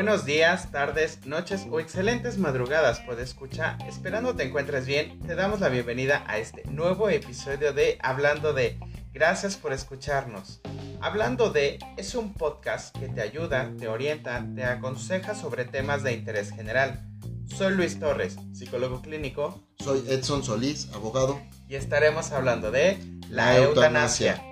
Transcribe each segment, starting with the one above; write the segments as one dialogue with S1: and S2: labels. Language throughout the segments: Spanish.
S1: Buenos días, tardes, noches o excelentes madrugadas, puede escuchar. Esperando te encuentres bien, te damos la bienvenida a este nuevo episodio de Hablando de. Gracias por escucharnos. Hablando de es un podcast que te ayuda, te orienta, te aconseja sobre temas de interés general. Soy Luis Torres, psicólogo clínico.
S2: Soy Edson Solís, abogado.
S1: Y estaremos hablando de la, eutanasia.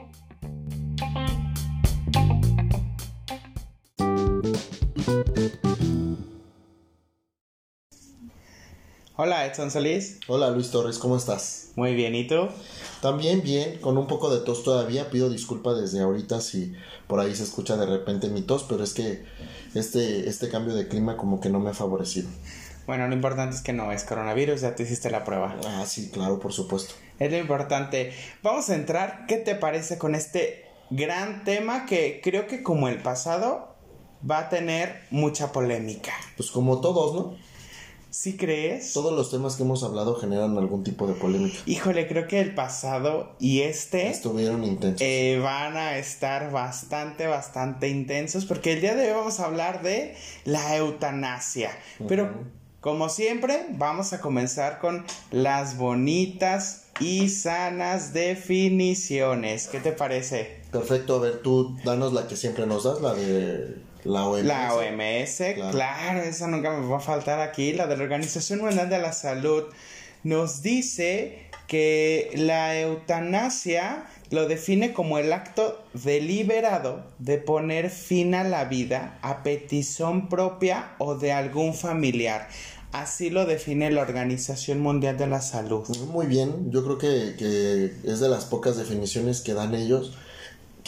S1: Hola Edson Solís.
S2: Hola Luis Torres, ¿cómo estás?
S1: Muy bien, ¿y tú?
S2: También bien, con un poco de tos todavía. Pido disculpa desde ahorita si por ahí se escucha de repente mi tos, pero es que este, este cambio de clima como que no me ha favorecido.
S1: Bueno, lo importante es que no es coronavirus, ya te hiciste la prueba.
S2: Ah, sí, claro, por supuesto.
S1: Es lo importante. Vamos a entrar, ¿qué te parece con este gran tema que creo que como el pasado va a tener mucha polémica?
S2: Pues como todos, ¿no?
S1: ¿Sí crees?
S2: Todos los temas que hemos hablado generan algún tipo de polémica.
S1: Híjole, creo que el pasado y este
S2: estuvieron intensos.
S1: Eh, van a estar bastante, bastante intensos porque el día de hoy vamos a hablar de la eutanasia. Pero como siempre, vamos a comenzar con las bonitas y sanas definiciones. ¿Qué te parece?
S2: Perfecto, a ver, tú danos la que siempre nos das, la de la OMS.
S1: La OMS, claro. esa nunca me va a faltar aquí. La de la Organización Mundial de la Salud nos dice que la eutanasia lo define como el acto deliberado de poner fin a la vida a petición propia o de algún familiar. Así lo define la Organización Mundial de la Salud.
S2: Muy bien, yo creo que, que es de las pocas definiciones que dan ellos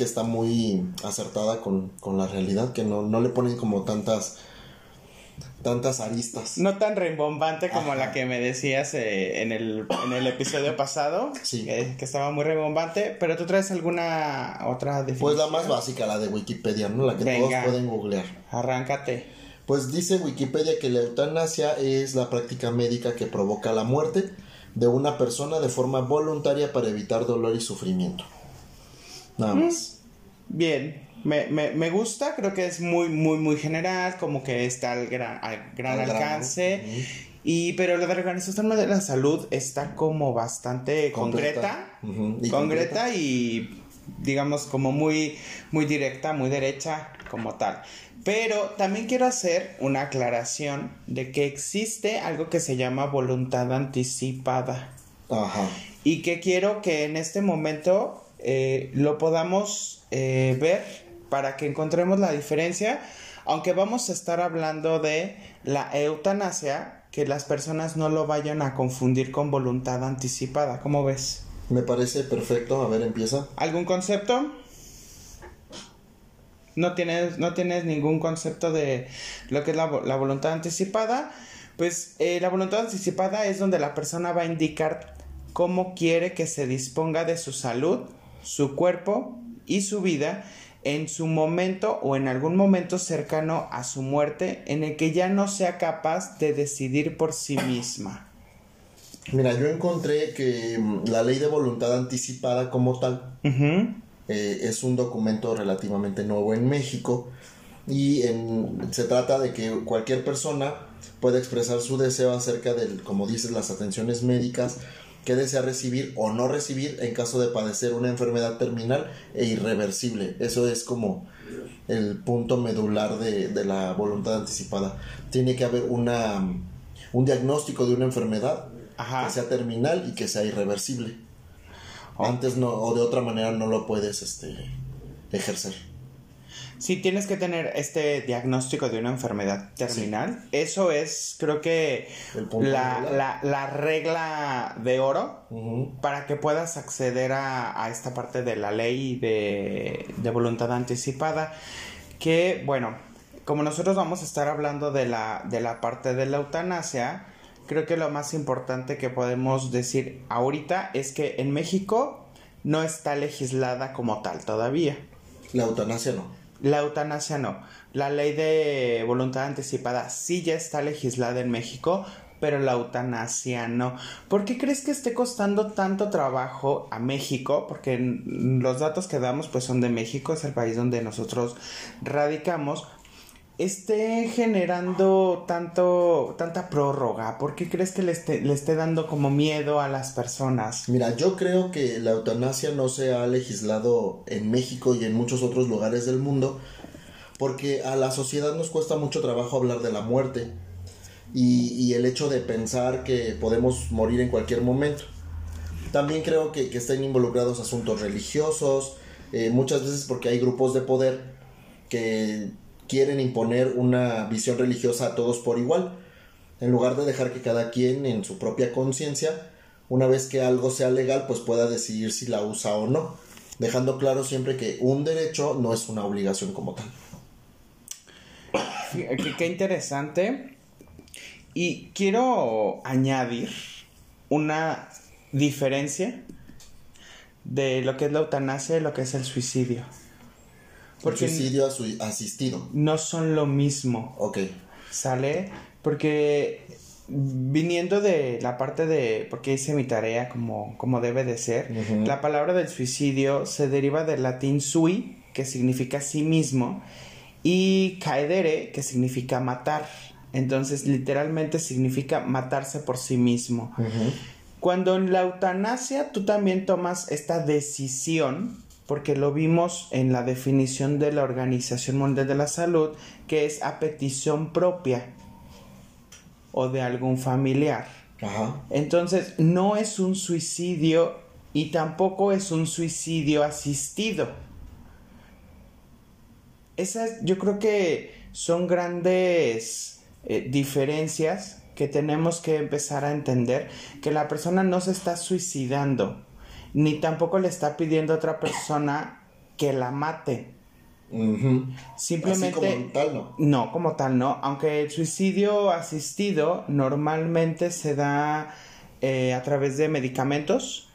S2: que está muy acertada con, la realidad, que no, no, le ponen como tantas tantas aristas.
S1: No tan rembombante como la que me decías eh, en, el, en, el, episodio pasado,
S2: sí.
S1: que, estaba muy rembombante, pero tú traes alguna otra definición.
S2: Pues la más básica, la de Wikipedia, ¿no? La que todos pueden googlear.
S1: Arráncate.
S2: Pues dice Wikipedia que la eutanasia es la práctica médica que provoca la muerte de una persona de forma voluntaria para evitar dolor y sufrimiento. Nada mm.
S1: Bien, me, me, me, gusta, creo que es muy, muy, muy general, como que está al gran, al gran alcance. Y, pero la de la Organización de la Salud está como bastante concreta, concreta y digamos como muy, muy directa, muy derecha como tal. Pero también quiero hacer una aclaración de que existe algo que se llama voluntad anticipada.
S2: Ajá.
S1: Y que quiero que en este momento eh, lo podamos eh, ver para que encontremos la diferencia, aunque vamos a estar hablando de la eutanasia, que las personas no lo vayan a confundir con voluntad anticipada. ¿Cómo ves?
S2: Me parece perfecto. A ver, empieza.
S1: ¿Algún concepto? No tienes, no tienes ningún concepto de lo que es la, voluntad anticipada. Pues eh, la voluntad anticipada es donde la persona va a indicar cómo quiere que se disponga de su salud su cuerpo y su vida en su momento o en algún momento cercano a su muerte en el que ya no sea capaz de decidir por sí misma.
S2: Mira, yo encontré que mm, la ley de voluntad anticipada como tal eh, es un documento relativamente nuevo en México y se trata de que cualquier persona puede expresar su deseo acerca de, como dices, las atenciones médicas que desea recibir o no recibir en caso de padecer una enfermedad terminal e irreversible. Eso es como el punto medular de, la voluntad anticipada. Tiene que haber una, un diagnóstico de una enfermedad que sea terminal y que sea irreversible. Antes no, o de otra manera no lo puedes este, ejercer.
S1: Si tienes que tener este diagnóstico de una enfermedad terminal. Eso es, creo que, la, regla de oro para que puedas acceder a, esta parte de la ley de, voluntad anticipada. Que, bueno, como nosotros vamos a estar hablando de la, de la parte de la eutanasia, creo que lo más importante que podemos decir ahorita es que en México no está legislada como tal todavía.
S2: La eutanasia no.
S1: La eutanasia no. La ley de voluntad anticipada sí ya está legislada en México, pero la eutanasia no. ¿Por qué crees que esté costando tanto trabajo a México? Porque los datos que damos pues son de México, es el país donde nosotros radicamos. Esté generando tanto, tanta prórroga. ¿Por qué crees que le esté, le esté dando como miedo a las personas?
S2: Mira, yo creo que la eutanasia no se ha legislado en México y en muchos otros lugares del mundo porque a la sociedad nos cuesta mucho trabajo hablar de la muerte y, el hecho de pensar que podemos morir en cualquier momento. También creo que, estén involucrados asuntos religiosos, eh, muchas veces porque hay grupos de poder que quieren imponer una visión religiosa a todos por igual, en lugar de dejar que cada quien en su propia conciencia, una vez que algo sea legal, pues pueda decidir si la usa o no, dejando claro siempre que un derecho no es una obligación como tal.
S1: Qué interesante y quiero añadir una diferencia de lo que es la eutanasia y lo que es el suicidio.
S2: Porque suicidio asistido.
S1: No son lo mismo.
S2: Ok.
S1: ¿Sale? Porque viniendo de la parte de porque hice mi tarea como, como debe de ser, la palabra del suicidio se deriva del latín sui, que significa sí mismo, y caedere, que significa matar. Entonces, literalmente significa matarse por sí mismo. Cuando en la eutanasia tú también tomas esta decisión, porque lo vimos en la definición de la Organización Mundial de la Salud, que es a petición propia o de algún familiar. Entonces, no es un suicidio y tampoco es un suicidio asistido. Esas, yo creo que son grandes eh, diferencias que tenemos que empezar a entender que la persona no se está suicidando, ni tampoco le está pidiendo a otra persona que la mate. Simplemente. como tal, no. No, como tal, no. Aunque el suicidio asistido normalmente se da eh, a través de medicamentos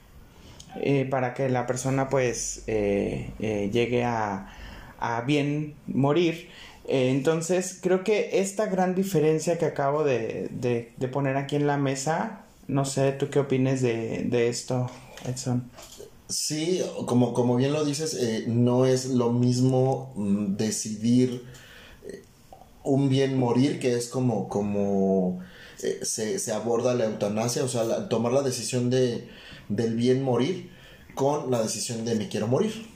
S1: eh, para que la persona, pues, llegue a, a bien morir. Eh, entonces, creo que esta gran diferencia que acabo de, de, poner aquí en la mesa, no sé, ¿tú qué opines de, de esto, Edson?
S2: Sí, como, como bien lo dices, eh, no es lo mismo mm, decidir eh, un bien morir, que es como, como se, se, aborda la eutanasia, o sea, tomar la decisión de, del bien morir con la decisión de me quiero morir.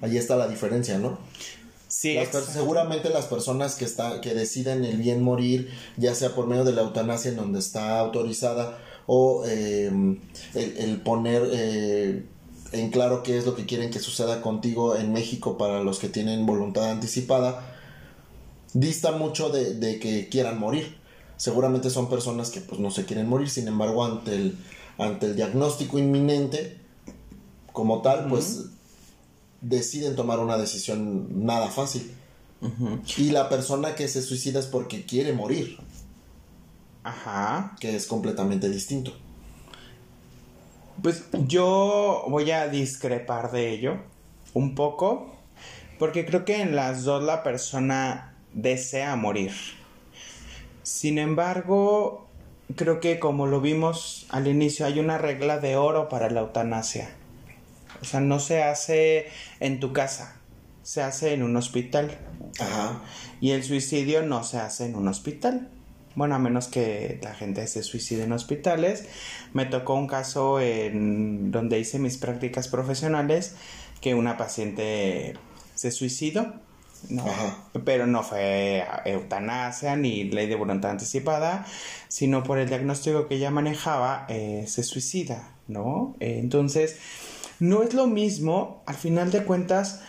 S2: Ahí está la diferencia, ¿no? seguramente las personas que, está, que deciden el bien morir, ya sea por medio de la eutanasia en donde está autorizada, o em, el, poner eh, en claro qué es lo que quieren que suceda contigo en México para los que tienen voluntad anticipada, dista mucho de, que quieran morir. Seguramente son personas que pues no se quieren morir, sin embargo ante el, ante el diagnóstico inminente como tal, pues deciden tomar una decisión nada fácil. Y la persona que se suicida es porque quiere morir.
S1: Ajá.
S2: Que es completamente distinto.
S1: Pues yo voy a discrepar de ello un poco. Porque creo que en las dos la persona desea morir. Sin embargo, creo que como lo vimos al inicio, hay una regla de oro para la eutanasia. O sea, no se hace en tu casa, se hace en un hospital.
S2: Ajá.
S1: Y el suicidio no se hace en un hospital. Bueno, a menos que la gente se suicide en hospitales. Me tocó un caso en donde hice mis prácticas profesionales que una paciente se suicidó. Ajá. Pero no fue eutanasia ni ley de voluntad anticipada, sino por el diagnóstico que ella manejaba, eh, se suicida, ¿no? Eh, entonces, no es lo mismo, al final de cuentas,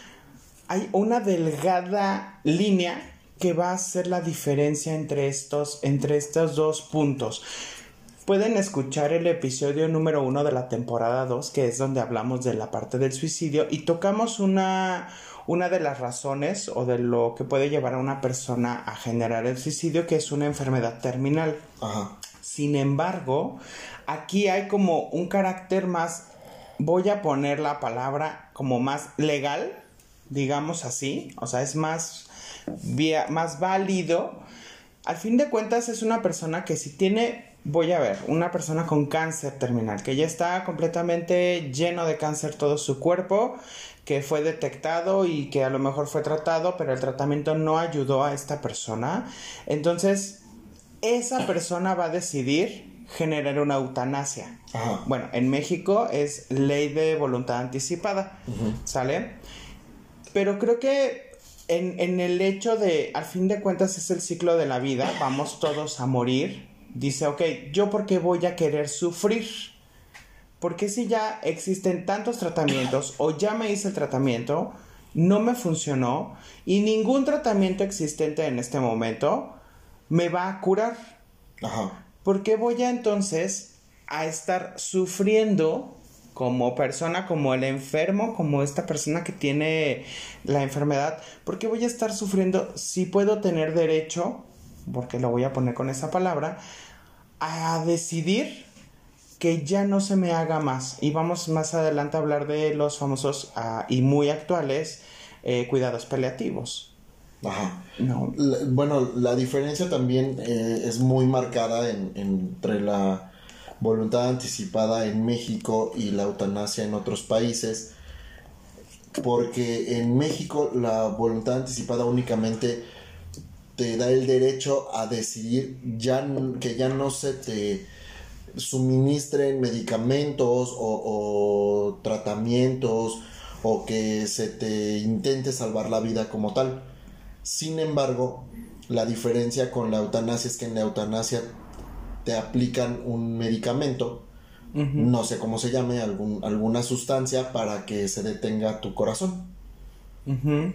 S1: hay una delgada línea que va a hacer la diferencia entre estos, entre estos dos puntos. Pueden escuchar el episodio número uno de la temporada 2, que es donde hablamos de la parte del suicidio, y tocamos una, una de las razones o de lo que puede llevar a una persona a generar el suicidio, que es una enfermedad terminal. Sin embargo, aquí hay como un carácter más voy a poner la palabra como más legal, digamos así, o sea, es más, más válido al fin de cuentas es una persona que si tiene, voy a ver, una persona con cáncer terminal, que ya está completamente lleno de cáncer todo su cuerpo, que fue detectado y que a lo mejor fue tratado, pero el tratamiento no ayudó a esta persona. Entonces, esa persona va a decidir generar una eutanasia. Bueno, en México es ley de voluntad anticipada, ¿sale? Pero creo que en, en, el hecho de, al fin de cuentas, es el ciclo de la vida, vamos todos a morir. Dice, ok, ¿yo por qué voy a querer sufrir? Porque si ya existen tantos tratamientos o ya me hice el tratamiento, no me funcionó y ningún tratamiento existente en este momento me va a curar? Ajá. ¿Por qué voy a entonces a estar sufriendo como persona, como el enfermo, como esta persona que tiene la enfermedad? ¿Por qué voy a estar sufriendo si puedo tener derecho, porque lo voy a poner con esa palabra, a decidir que ya no se me haga más. Y vamos más adelante a hablar de los famosos ah, y muy actuales eh, cuidados paliativos.
S2: Ajá. No. bueno, la diferencia también eh, es muy marcada entre la voluntad anticipada en México y la eutanasia en otros países. Porque en México la voluntad anticipada únicamente te da el derecho a decidir ya, que ya no se te suministren medicamentos o, tratamientos o que se te intente salvar la vida como tal. Sin embargo, la diferencia con la eutanasia es que en la eutanasia te aplican un medicamento, no sé cómo se llame, algún, alguna sustancia para que se detenga tu corazón.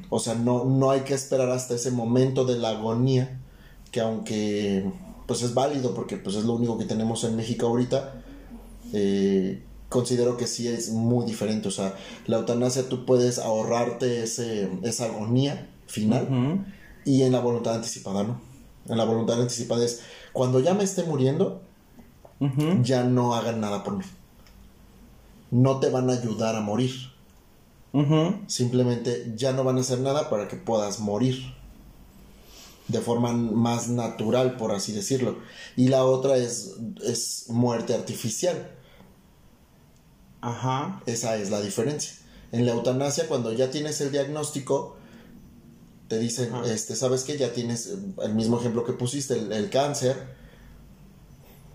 S2: O sea, no, no hay que esperar hasta ese momento de la agonía, que aunque pues es válido porque pues es lo único que tenemos en México ahorita. Eh, considero que sí es muy diferente. O sea, la eutanasia tú puedes ahorrarte ese, esa agonía final y en la voluntad anticipada no. En la voluntad anticipada es cuando ya me esté muriendo, ya no hagan nada por mí. No te van a ayudar a morir. Simplemente ya no van a hacer nada para que puedas morir de forma más natural, por así decirlo. Y la otra es, es muerte artificial. Ajá. Esa es la diferencia. En la eutanasia, cuando ya tienes el diagnóstico, te dicen, este, ¿sabes qué? Ya tienes el mismo ejemplo que pusiste, el, cáncer.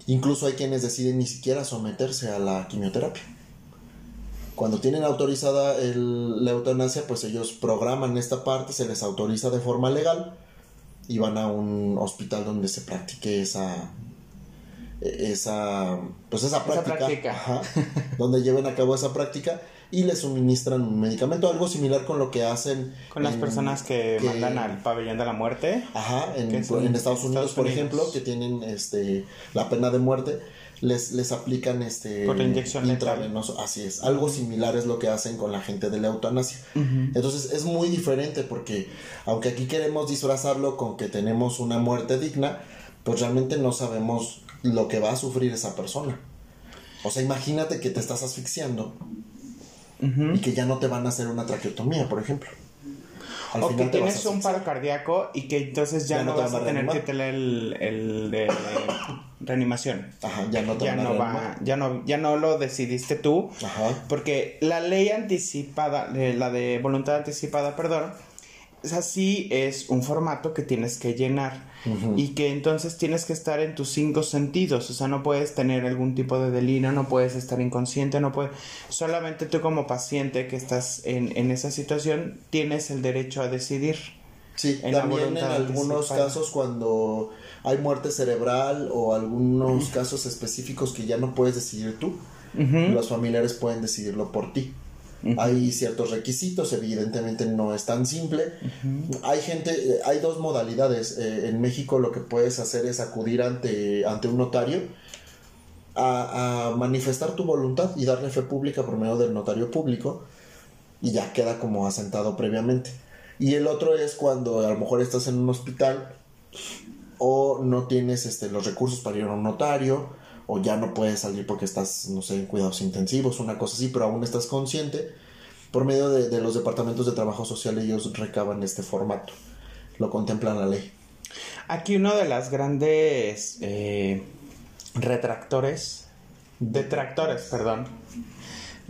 S2: Incluso hay quienes deciden ni siquiera someterse a la quimioterapia. Cuando tienen autorizada la eutanasia, pues ellos programan esta parte, se les autoriza de forma legal y van a un hospital donde se practique esa esa pues esa práctica, donde lleven a cabo esa práctica y le suministran un medicamento algo similar con lo que hacen
S1: con las personas que, mandan al pabellón de la muerte
S2: ajá en, Estados Unidos por ejemplo que tienen este la pena de muerte les, les aplican este
S1: por inyección
S2: intravenoso. Así es. Algo similar es lo que hacen con la gente de la eutanasia. Entonces es muy diferente porque aunque aquí queremos disfrazarlo con que tenemos una muerte digna, pues realmente no sabemos lo que va a sufrir esa persona. O sea, imagínate que te estás asfixiando y que ya no te van a hacer una traqueotomía, por ejemplo
S1: o que tienes un paro cardíaco y que entonces ya, no, vas a, tener que tener el, de reanimación.
S2: Ajá, ya no
S1: te ya no va, ya no, ya no lo decidiste tú. Ajá. Porque la ley anticipada, la de voluntad anticipada, perdón, así es un formato que tienes que llenar y que entonces tienes que estar en tus cinco sentidos, o sea, no puedes tener algún tipo de delirio, no puedes estar inconsciente, no puedes, solamente tú como paciente que estás en, en esa situación tienes el derecho a decidir.
S2: Sí, también en algunos casos cuando hay muerte cerebral o algunos casos específicos que ya no puedes decidir tú, los familiares pueden decidirlo por ti. Hay ciertos requisitos, evidentemente no es tan simple. Hay gente, eh, hay dos modalidades. Eh, en México lo que puedes hacer es acudir ante, ante un notario a, a, manifestar tu voluntad y darle fe pública por medio del notario público y ya queda como asentado previamente. Y el otro es cuando a lo mejor estás en un hospital o no tienes este, los recursos para ir a un notario o ya no puedes salir porque estás, no sé, en cuidados intensivos, una cosa así, pero aún estás consciente, por medio de, los departamentos de trabajo social ellos recaban este formato, lo contempla la ley.
S1: Aquí uno de las grandes eh, retractores, detractores, perdón,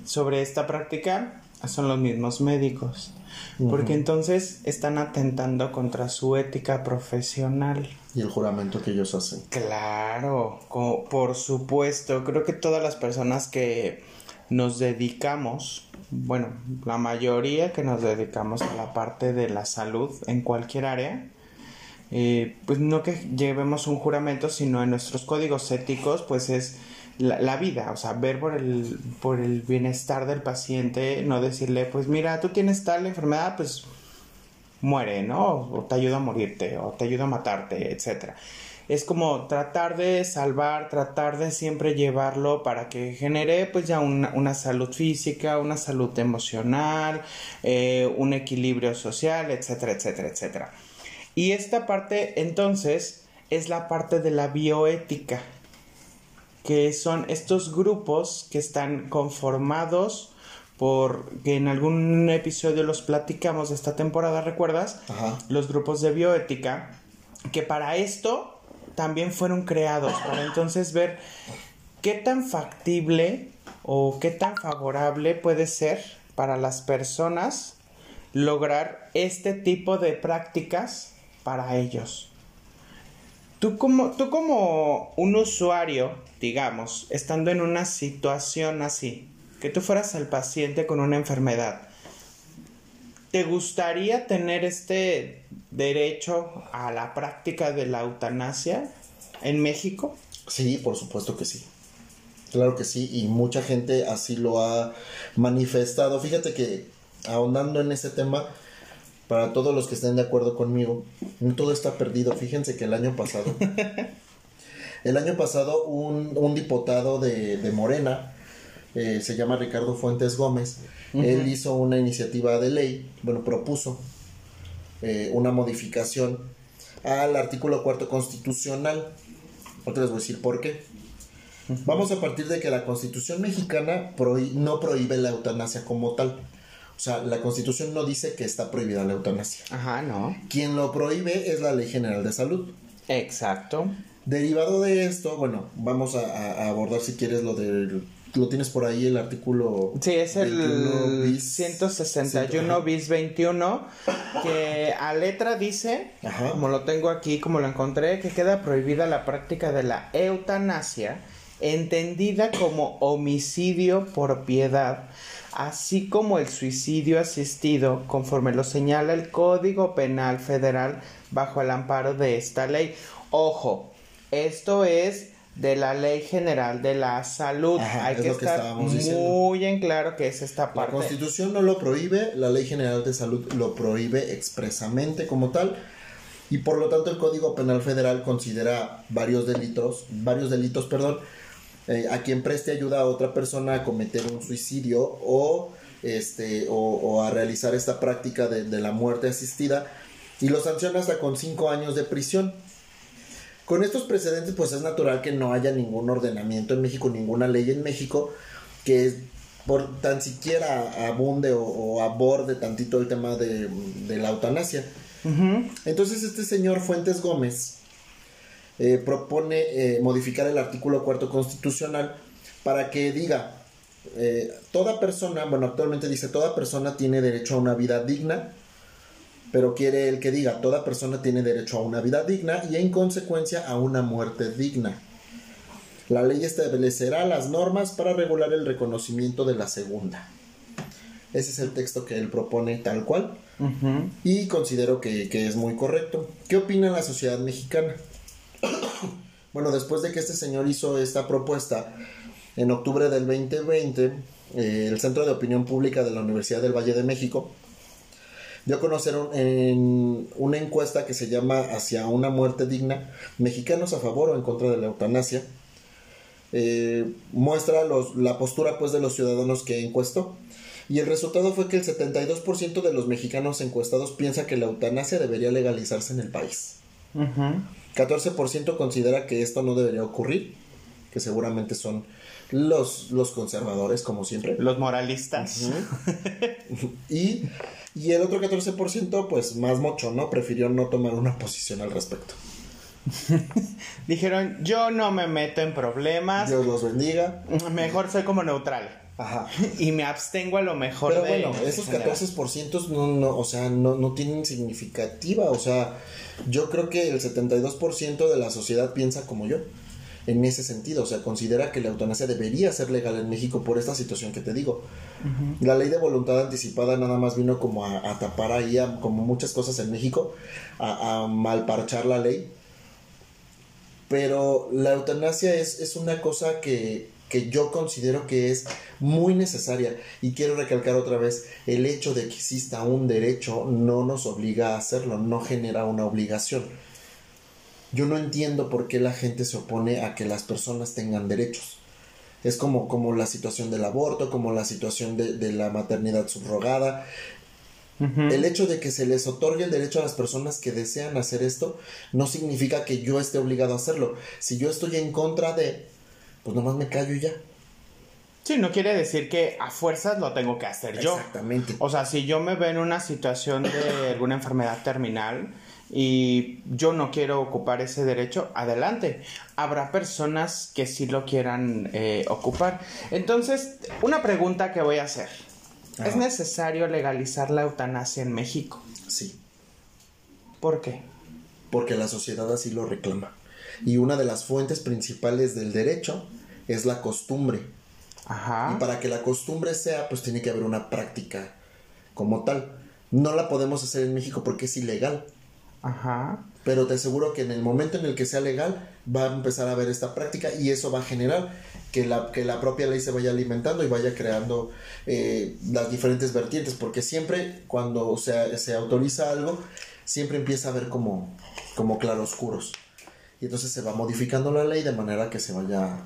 S1: sobre esta práctica son los mismos médicos. Porque entonces están atentando contra su ética profesional.
S2: Y el juramento que ellos hacen.
S1: Claro, por supuesto. Creo que todas las personas que nos dedicamos, bueno, la mayoría que nos dedicamos a la parte de la salud en cualquier área, eh, pues no que llevemos un juramento, sino en nuestros códigos éticos, pues es la, vida, o sea, ver por el, por el bienestar del paciente, no decirle, pues mira, tú tienes tal enfermedad, pues muere, ¿no? O te ayuda a morirte, o te ayuda a matarte, etcétera. Es como tratar de salvar, tratar de siempre llevarlo para que genere pues ya una, salud física, una salud emocional, eh, un equilibrio social, etcétera, etcétera, etcétera. Y esta parte entonces es la parte de la bioética, que son estos grupos que están conformados por que en algún episodio los platicamos de esta temporada, ¿recuerdas? Los grupos de bioética, que para esto también fueron creados, para entonces ver qué tan factible o qué tan favorable puede ser para las personas lograr este tipo de prácticas para ellos. Tú como, tú como un usuario, digamos, estando en una situación así, que tú fueras el paciente con una enfermedad, ¿te gustaría tener este derecho a la práctica de la eutanasia en México?
S2: Sí, por supuesto que sí. Claro que sí, y mucha gente así lo ha manifestado. Fíjate que ahondando en ese tema, para todos los que estén de acuerdo conmigo, todo está perdido. Fíjense que el año pasado, el año pasado un, diputado de, Morena, eh, se llama Ricardo Fuentes Gómez, él hizo una iniciativa de ley, bueno, propuso eh, una modificación al artículo cuarto constitucional. Ahora les voy a decir por qué. Vamos a partir de que la constitución mexicana no prohíbe la eutanasia como tal. O sea, la constitución no dice que está prohibida la eutanasia.
S1: Ajá, no.
S2: Quien lo prohíbe es la Ley General de Salud.
S1: Exacto.
S2: Derivado de esto, bueno, vamos a, abordar si quieres lo del... Lo tienes por ahí el artículo...
S1: Sí, es el 161 bis 21, que a letra dice, como lo tengo aquí, como lo encontré, que queda prohibida la práctica de la eutanasia, entendida como homicidio por piedad así como el suicidio asistido, conforme lo señala el Código Penal Federal bajo el amparo de esta ley. Ojo, esto es de la Ley General de la Salud. Hay que estar muy en claro que es esta parte.
S2: La Constitución no lo prohíbe, la Ley General de Salud lo prohíbe expresamente como tal. Y por lo tanto el Código Penal Federal considera varios delitos, varios delitos, perdón, eh, a quien preste ayuda a otra persona a cometer un suicidio o, este, o, a realizar esta práctica de, la muerte asistida y lo sanciona hasta con cinco años de prisión. Con estos precedentes, pues es natural que no haya ningún ordenamiento en México, ninguna ley en México que por tan siquiera abunde o, aborde tantito el tema de, la eutanasia. Entonces este señor Fuentes Gómez eh, propone eh, modificar el artículo cuarto constitucional para que diga, eh, toda persona, bueno, actualmente dice, toda persona tiene derecho a una vida digna, pero quiere el que diga, toda persona tiene derecho a una vida digna y en consecuencia a una muerte digna. La ley establecerá las normas para regular el reconocimiento de la segunda. Ese es el texto que él propone tal cual. Y considero que, que, es muy correcto. ¿Qué opina la sociedad mexicana? bueno, después de que este señor hizo esta propuesta, en octubre del 2020, eh, el Centro de Opinión Pública de la Universidad del Valle de México dio a conocer en una encuesta que se llama Hacia una muerte digna, mexicanos a favor o en contra de la eutanasia. Eh, muestra la postura pues de los ciudadanos que encuestó y el resultado fue que el 72% de los mexicanos encuestados piensa que la eutanasia debería legalizarse en el país. 14% considera que esto no debería ocurrir, que seguramente son los, los conservadores, como siempre.
S1: Los moralistas.
S2: y Y el otro 14%, pues más mocho, ¿no? Prefirió no tomar una posición al respecto.
S1: Dijeron, yo no me meto en problemas.
S2: Dios los bendiga.
S1: Mejor soy como neutral. Ajá. Y me abstengo a lo mejor
S2: Pero bueno, esos 14% no, no, o sea, no, no tienen significativa. O sea, yo creo que el 72% de la sociedad piensa como yo en ese sentido. O sea, considera que la eutanasia debería ser legal en México por esta situación que te digo. La ley de voluntad anticipada nada más vino como a, tapar ahí, como muchas cosas en México, a, a, malparchar la ley. Pero la eutanasia es, es una cosa que, que yo considero que es muy necesaria y quiero recalcar otra vez el hecho de que exista un derecho no nos obliga a hacerlo, no genera una obligación yo no entiendo por qué la gente se opone a que las personas tengan derechos. Es como, como la situación del aborto, como la situación de, la maternidad subrogada. El hecho de que se les otorgue el derecho a las personas que desean hacer esto no significa que yo esté obligado a hacerlo. Si yo estoy en contra de, pues nomás me callo y ya.
S1: Sí, no quiere decir que a fuerzas lo tengo que hacer yo. Exactamente. O sea, si yo me veo en una situación de alguna enfermedad terminal, y yo no quiero ocupar ese derecho, adelante. Habrá personas que sí lo quieran eh, ocupar. Entonces, una pregunta que voy a hacer. ¿Es necesario legalizar la eutanasia en México?
S2: Sí.
S1: ¿Por qué?
S2: Porque la sociedad así lo reclama. Y una de las fuentes principales del derecho es la costumbre. Ajá. Y para que la costumbre sea, pues tiene que haber una práctica como tal. No la podemos hacer en México porque es ilegal. Ajá. Pero te aseguro que en el momento en el que sea legal va a empezar a haber esta práctica y eso va a generar que la, que la propia ley se vaya alimentando y vaya creando eh, las diferentes vertientes, porque siempre cuando se, se autoriza algo, siempre empieza a haber como, como claroscuros. Y entonces se va modificando la ley de manera que se vaya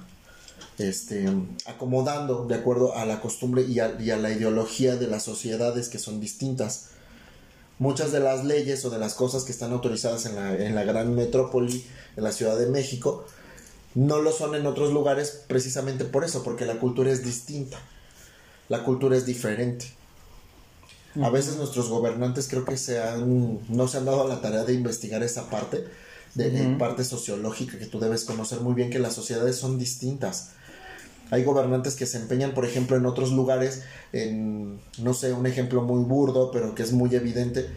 S2: este, acomodando de acuerdo a la costumbre y a, y a la ideología de las sociedades que son distintas muchas de las leyes o de las cosas que están autorizadas en la, en la gran metrópoli, en la Ciudad de México, no lo son en otros lugares precisamente por eso, porque la cultura es distinta, la cultura es diferente. A veces nuestros gobernantes creo que se han, no se han dado a la tarea de investigar esa parte, de, parte sociológica que tú debes conocer muy bien, que las sociedades son distintas. Hay gobernantes que se empeñan, por ejemplo, en otros lugares, en, no sé, un ejemplo muy burdo, pero que es muy evidente,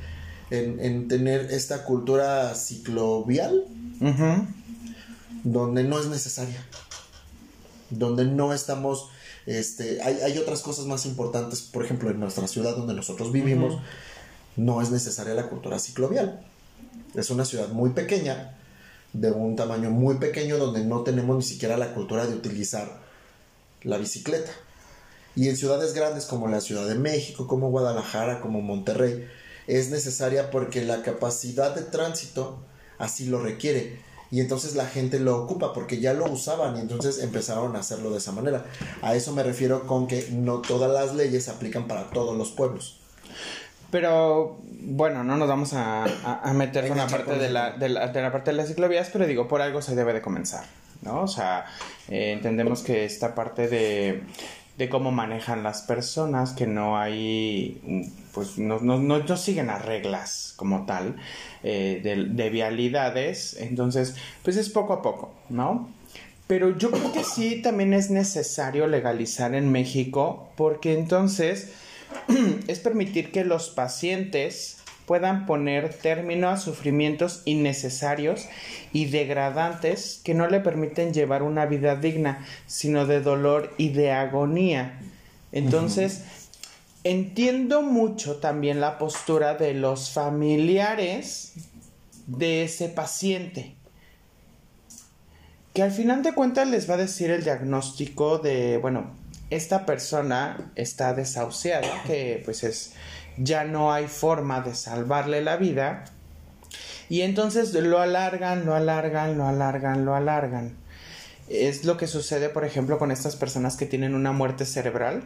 S2: en, tener esta cultura ciclovial, donde no es necesaria, donde no estamos, este, hay, hay, otras cosas más importantes, por ejemplo, en nuestra ciudad donde nosotros vivimos, no es necesaria la cultura ciclovial. Es una ciudad muy pequeña, de un tamaño muy pequeño, donde no tenemos ni siquiera la cultura de utilizar la bicicleta. Y en ciudades grandes como la Ciudad de México, como Guadalajara, como Monterrey, es necesaria porque la capacidad de tránsito así lo requiere. Y entonces la gente lo ocupa porque ya lo usaban y entonces empezaron a hacerlo de esa manera. A eso me refiero con que no todas las leyes se aplican para todos los pueblos.
S1: Pero bueno, no nos vamos a, a, meter con la parte de la, de la, de la parte de las ciclovías, pero digo, por algo se debe de comenzar. ¿No? O sea, eh, entendemos que esta parte de, de, cómo manejan las personas, que no hay, pues no, no, no, siguen las reglas como tal eh, de, de, vialidades, entonces, pues es poco a poco, ¿no? Pero yo creo que sí también es necesario legalizar en México, porque entonces es permitir que los pacientes puedan poner término a sufrimientos innecesarios y degradantes que no le permiten llevar una vida digna, sino de dolor y de agonía. Entonces, entiendo mucho también la postura de los familiares de ese paciente. Que al final de cuentas les va a decir el diagnóstico de, bueno, esta persona está desahuciada, que pues es ya no hay forma de salvarle la vida. Y entonces lo alargan, lo alargan, lo alargan, lo alargan. Es lo que sucede, por ejemplo, con estas personas que tienen una muerte cerebral.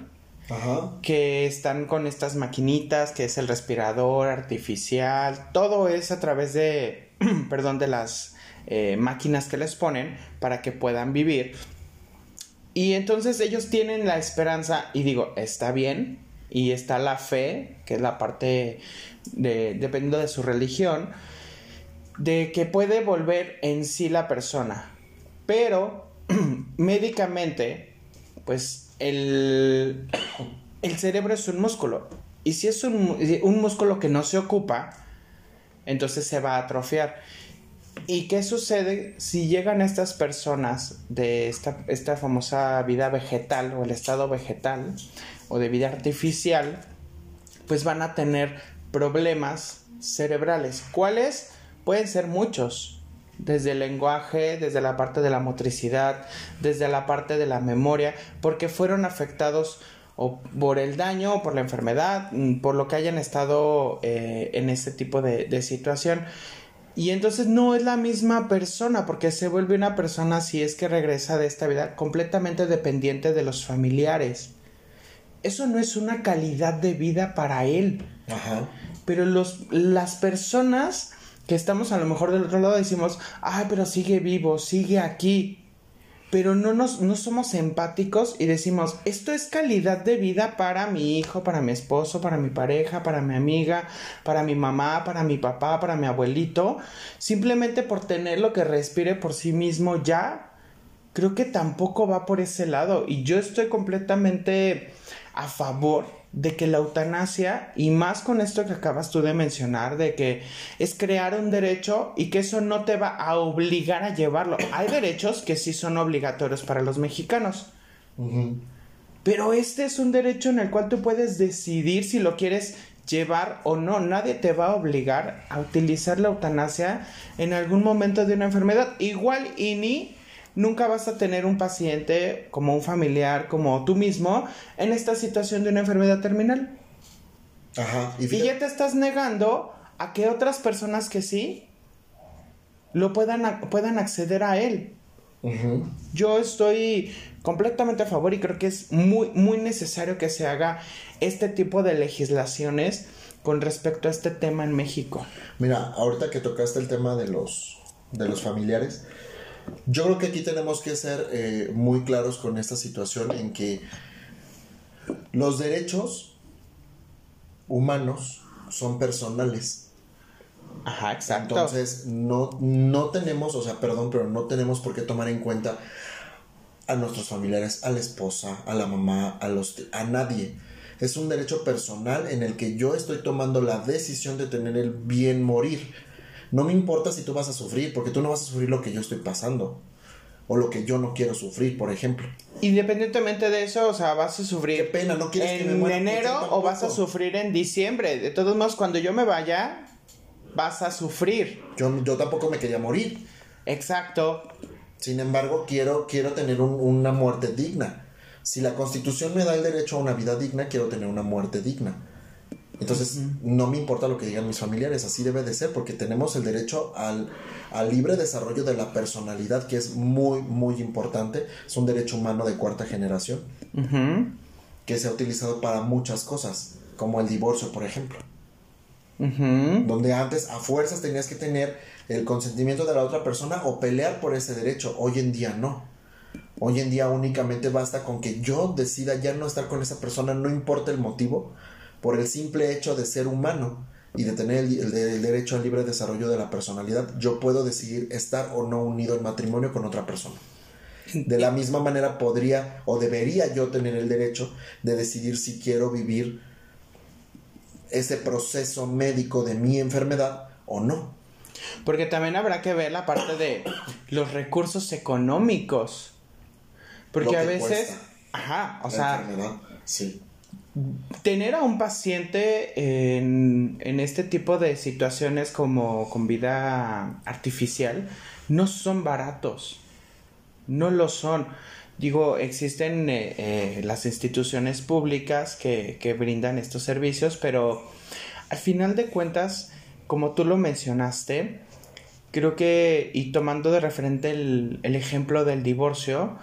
S1: que están con estas maquinitas, que es el respirador artificial, todo es a través de, perdón, de las eh, máquinas que les ponen para que puedan vivir. Y entonces ellos tienen la esperanza, y digo, está bien, y está la fe, que es la parte de, dependiendo de su religión, de que puede volver en sí la persona. Pero médicamente, pues el, el cerebro es un músculo. Y si es un, un músculo que no se ocupa, entonces se va a atrofiar. ¿Y qué sucede si llegan estas personas de esta, esta, famosa vida vegetal o el estado vegetal o de vida artificial? Pues van a tener problemas cerebrales. ¿Cuáles? Pueden ser muchos. Desde el lenguaje, desde la parte de la motricidad, desde la parte de la memoria, porque fueron afectados o por el daño o por la enfermedad, mm, por lo que hayan estado eh, en ese tipo de, de, situación. Y entonces no es la misma persona, porque se vuelve una persona si es que regresa de esta vida completamente dependiente de los familiares. Eso no es una calidad de vida para él. Ajá. Pero los, las personas que estamos a lo mejor del otro lado decimos, ay, pero sigue vivo, sigue aquí pero no, nos, no somos empáticos y decimos, esto es calidad de vida para mi hijo, para mi esposo, para mi pareja, para mi amiga, para mi mamá, para mi papá, para mi abuelito, simplemente por tener lo que respire por sí mismo ya, creo que tampoco va por ese lado y yo estoy completamente a favor de que la eutanasia, y más con esto que acabas tú de mencionar, de que es crear un derecho y que eso no te va a obligar a llevarlo. Hay derechos que sí son obligatorios para los mexicanos. Pero este es un derecho en el cual tú puedes decidir si lo quieres llevar o no. Nadie te va a obligar a utilizar la eutanasia en algún momento de una enfermedad. Igual y ni nunca vas a tener un paciente como un familiar, como tú mismo, en esta situación de una enfermedad terminal. Ajá. Y, ya te estás negando a que otras personas que sí lo puedan, puedan acceder a él. Yo estoy completamente a favor y creo que es muy, muy necesario que se haga este tipo de legislaciones con respecto a este tema en México.
S2: Mira, ahorita que tocaste el tema de los, de los familiares, yo creo que aquí tenemos que ser eh, muy claros con esta situación en que los derechos humanos son personales. Ajá, exacto. Entonces, no, no tenemos, o sea, perdón, pero no tenemos por qué tomar en cuenta a nuestros familiares, a la esposa, a la mamá, a los a nadie. Es un derecho personal en el que yo estoy tomando la decisión de tener el bien morir. No me importa si tú vas a sufrir, porque tú no vas a sufrir lo que yo estoy pasando. O lo que yo no quiero sufrir, por ejemplo.
S1: Independientemente de eso, o sea, vas a sufrir.
S2: Qué pena, no quieres
S1: en enero o vas a sufrir en diciembre. De todos modos, cuando yo me vaya, vas a sufrir.
S2: Yo, yo tampoco me quería morir.
S1: Exacto.
S2: Sin embargo, quiero, quiero tener una muerte digna. Si la constitución me da el derecho a una vida digna, quiero tener una muerte digna. Entonces, no me importa lo que digan mis familiares, así debe de ser, porque tenemos el derecho al, libre desarrollo de la personalidad, que es muy, muy importante. Es un derecho humano de cuarta generación, que se ha utilizado para muchas cosas, como el divorcio, por ejemplo. Donde antes a fuerzas tenías que tener el consentimiento de la otra persona o pelear por ese derecho. Hoy en día no. Hoy en día únicamente basta con que yo decida ya no estar con esa persona, no importa el motivo, por el simple hecho de ser humano y de tener el, derecho al libre desarrollo de la personalidad, yo puedo decidir estar o no unido en matrimonio con otra persona. De la misma manera podría o debería yo tener el derecho de decidir si quiero vivir ese proceso médico de mi enfermedad o no.
S1: Porque también habrá que ver la parte de los recursos económicos. Porque a veces, ajá, o sea, sí tener a un paciente en, este tipo de situaciones como con vida artificial no son baratos. No lo son. Digo, existen eh, eh, las instituciones públicas que, brindan estos servicios, pero al final de cuentas, como tú lo mencionaste, creo que, y tomando de referente el ejemplo del divorcio,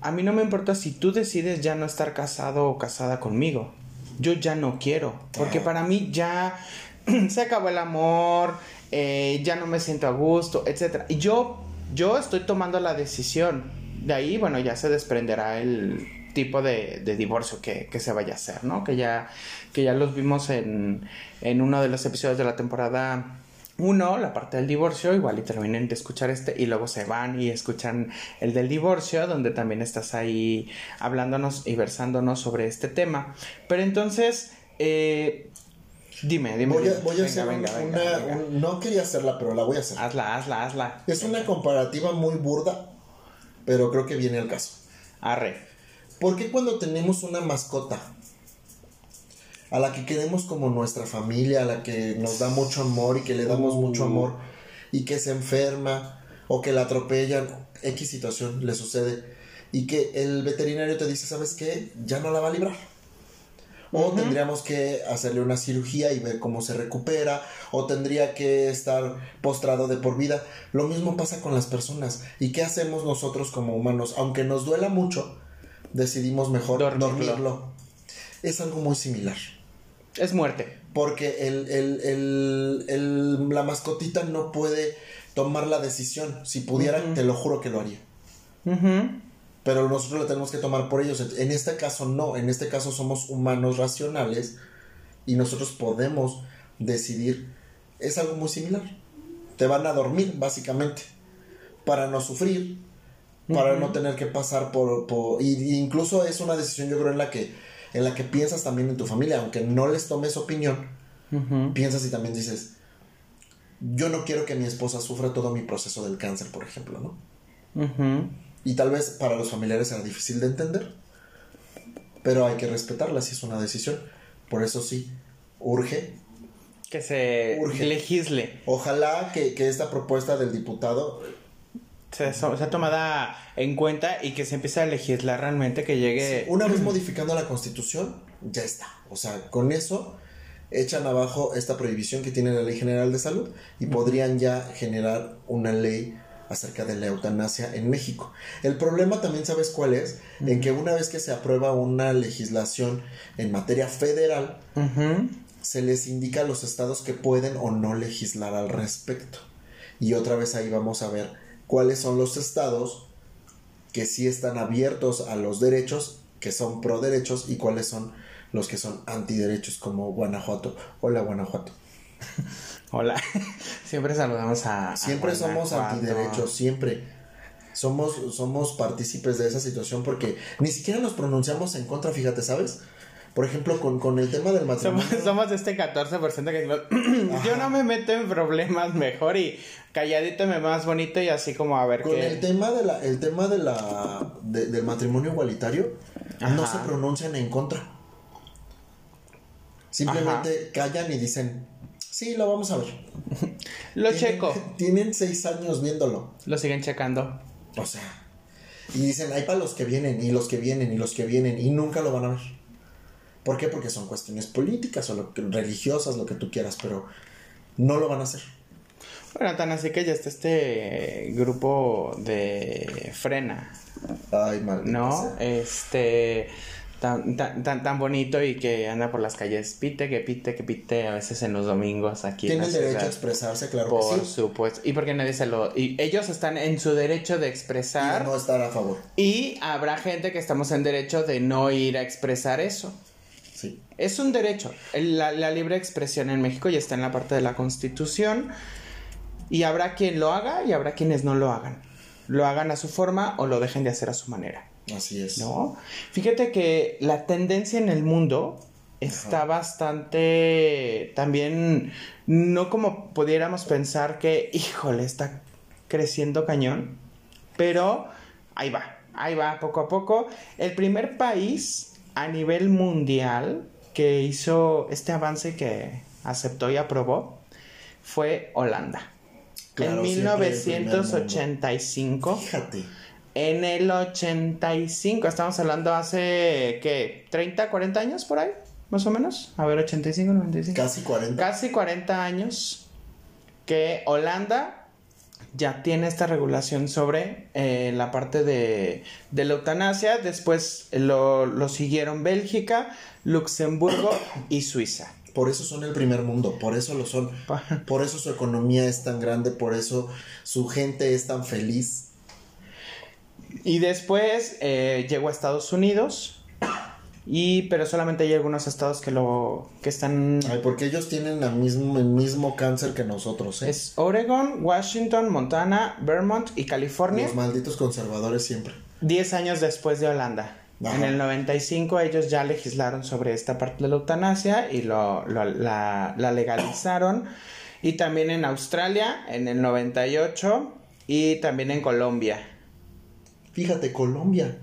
S1: a mí no me importa si tú decides ya no estar casado o casada conmigo. Yo ya no quiero. Porque para mí ya se acabó el amor, eh, ya no me siento a gusto, etc. Y yo, yo estoy tomando la decisión. De ahí, bueno, ya se desprenderá el, tipo de, divorcio que, se vaya a hacer, ¿no? Que ya, que ya los vimos en, en uno de los episodios de la temporada uno, la parte del divorcio, igual y terminen de escuchar este y luego se van y escuchan el del divorcio, donde también estás ahí hablándonos y versándonos sobre este tema. Pero entonces, eh, dime, dime.
S2: Voy a, hacer una, no quería hacerla, pero la voy a hacer.
S1: Hazla, hazla, hazla.
S2: Es una comparativa muy burda, pero creo que viene al caso.
S1: Arre.
S2: ¿Por qué cuando tenemos una mascota a la que queremos como nuestra familia, a la que nos da mucho amor y que le damos uh. mucho amor y que se enferma o que la atropellan, X situación le sucede y que el veterinario te dice, ¿sabes qué? Ya no la va a librar. O tendríamos que hacerle una cirugía y ver cómo se recupera, o tendría que estar postrado de por vida. Lo mismo pasa con las personas. ¿Y qué hacemos nosotros como humanos? Aunque nos duela mucho, decidimos mejor dormirlo. Es algo muy similar.
S1: Es muerte.
S2: Porque el, el, la mascotita no puede tomar la decisión. Si pudiera, te lo juro que lo haría. Pero nosotros la tenemos que tomar por ellos. En este caso no. En este caso somos humanos racionales y nosotros podemos decidir. Es algo muy similar. Te van a dormir, básicamente. Para no sufrir. Para no tener que pasar por... por y, incluso es una decisión yo creo en la que en la que piensas también en tu familia, aunque no les tomes opinión, piensas y también dices, yo no quiero que mi esposa sufra todo mi proceso del cáncer, por ejemplo, ¿no? Y tal vez para los familiares sea difícil de entender, pero hay que respetarla si es una decisión. Por eso sí, urge.
S1: Que se legisle.
S2: Ojalá que, que esta propuesta del diputado
S1: se, ha tomada en cuenta y que se empiece a legislar realmente que llegue...
S2: una vez modificando la constitución, ya está. O sea, con eso echan abajo esta prohibición que tiene la Ley General de Salud y podrían ya generar una ley acerca de la eutanasia en México. El problema también sabes cuál es, en que una vez que se aprueba una legislación en materia federal, se les indica a los estados que pueden o no legislar al respecto. Y otra vez ahí vamos a ver cuáles son los estados que sí están abiertos a los derechos, que son pro derechos, y cuáles son los que son antiderechos, como Guanajuato. Hola, Guanajuato.
S1: Hola. siempre saludamos a.
S2: Siempre somos antiderechos, siempre. Somos, somos partícipes de esa situación porque ni siquiera nos pronunciamos en contra, fíjate, ¿sabes? Por ejemplo, con, con el tema del matrimonio.
S1: Somos, de este 14% que yo no me meto en problemas mejor y calladito me más bonito y así como a ver
S2: con el tema de la el tema de la del matrimonio igualitario no se pronuncian en contra. Simplemente callan y dicen, sí, lo vamos a ver.
S1: lo checo.
S2: Tienen seis años viéndolo.
S1: Lo siguen checando.
S2: O sea. Y dicen, hay para los que vienen, y los que vienen, y los que vienen, y nunca lo van a ver. ¿Por qué? Porque son cuestiones políticas o lo religiosas, lo que tú quieras, pero no lo van a hacer.
S1: Bueno, tan así que ya está este grupo de frena.
S2: Ay, maldita
S1: ¿No? Este tan, tan, tan, bonito y que anda por las calles pite, que pite, que pite a veces en los domingos aquí.
S2: Tiene el derecho a expresarse, claro
S1: por
S2: que
S1: sí. supuesto. Y porque nadie se lo... Y ellos están en su derecho de expresar.
S2: Y no estar a favor.
S1: Y habrá gente que estamos en derecho de no ir a expresar eso. Es un derecho. La, libre expresión en México ya está en la parte de la Constitución. Y habrá quien lo haga y habrá quienes no lo hagan. Lo hagan a su forma o lo dejen de hacer a su manera.
S2: Así es.
S1: ¿No? Fíjate que la tendencia en el mundo está bastante también no como pudiéramos pensar que híjole está creciendo cañón pero ahí va ahí va poco a poco el primer país a nivel mundial que hizo este avance que aceptó y aprobó fue Holanda. en 1985.
S2: Fíjate.
S1: En el 85, estamos hablando hace, ¿qué? ¿30, 40 años por ahí? Más o menos. A ver, 85, 95.
S2: Casi 40.
S1: Casi 40 años que Holanda ya tiene esta regulación sobre eh, la parte de, de, la eutanasia. Después lo, lo siguieron Bélgica, Luxemburgo y Suiza.
S2: Por eso son el primer mundo, por eso lo son, por eso su economía es tan grande, por eso su gente es tan feliz.
S1: Y después eh, llegó a Estados Unidos. Y, pero solamente hay algunos estados que lo que están
S2: Ay, porque ellos tienen la mismo, el mismo cáncer que nosotros, ¿eh?
S1: es Oregon, Washington, Montana, Vermont y California.
S2: Los malditos conservadores siempre.
S1: 10 años después de Holanda.
S2: Ajá.
S1: En el 95 ellos ya legislaron sobre esta parte de la eutanasia y lo, lo- la, la legalizaron. Y también en Australia en el 98 y también en Colombia.
S2: Fíjate, Colombia.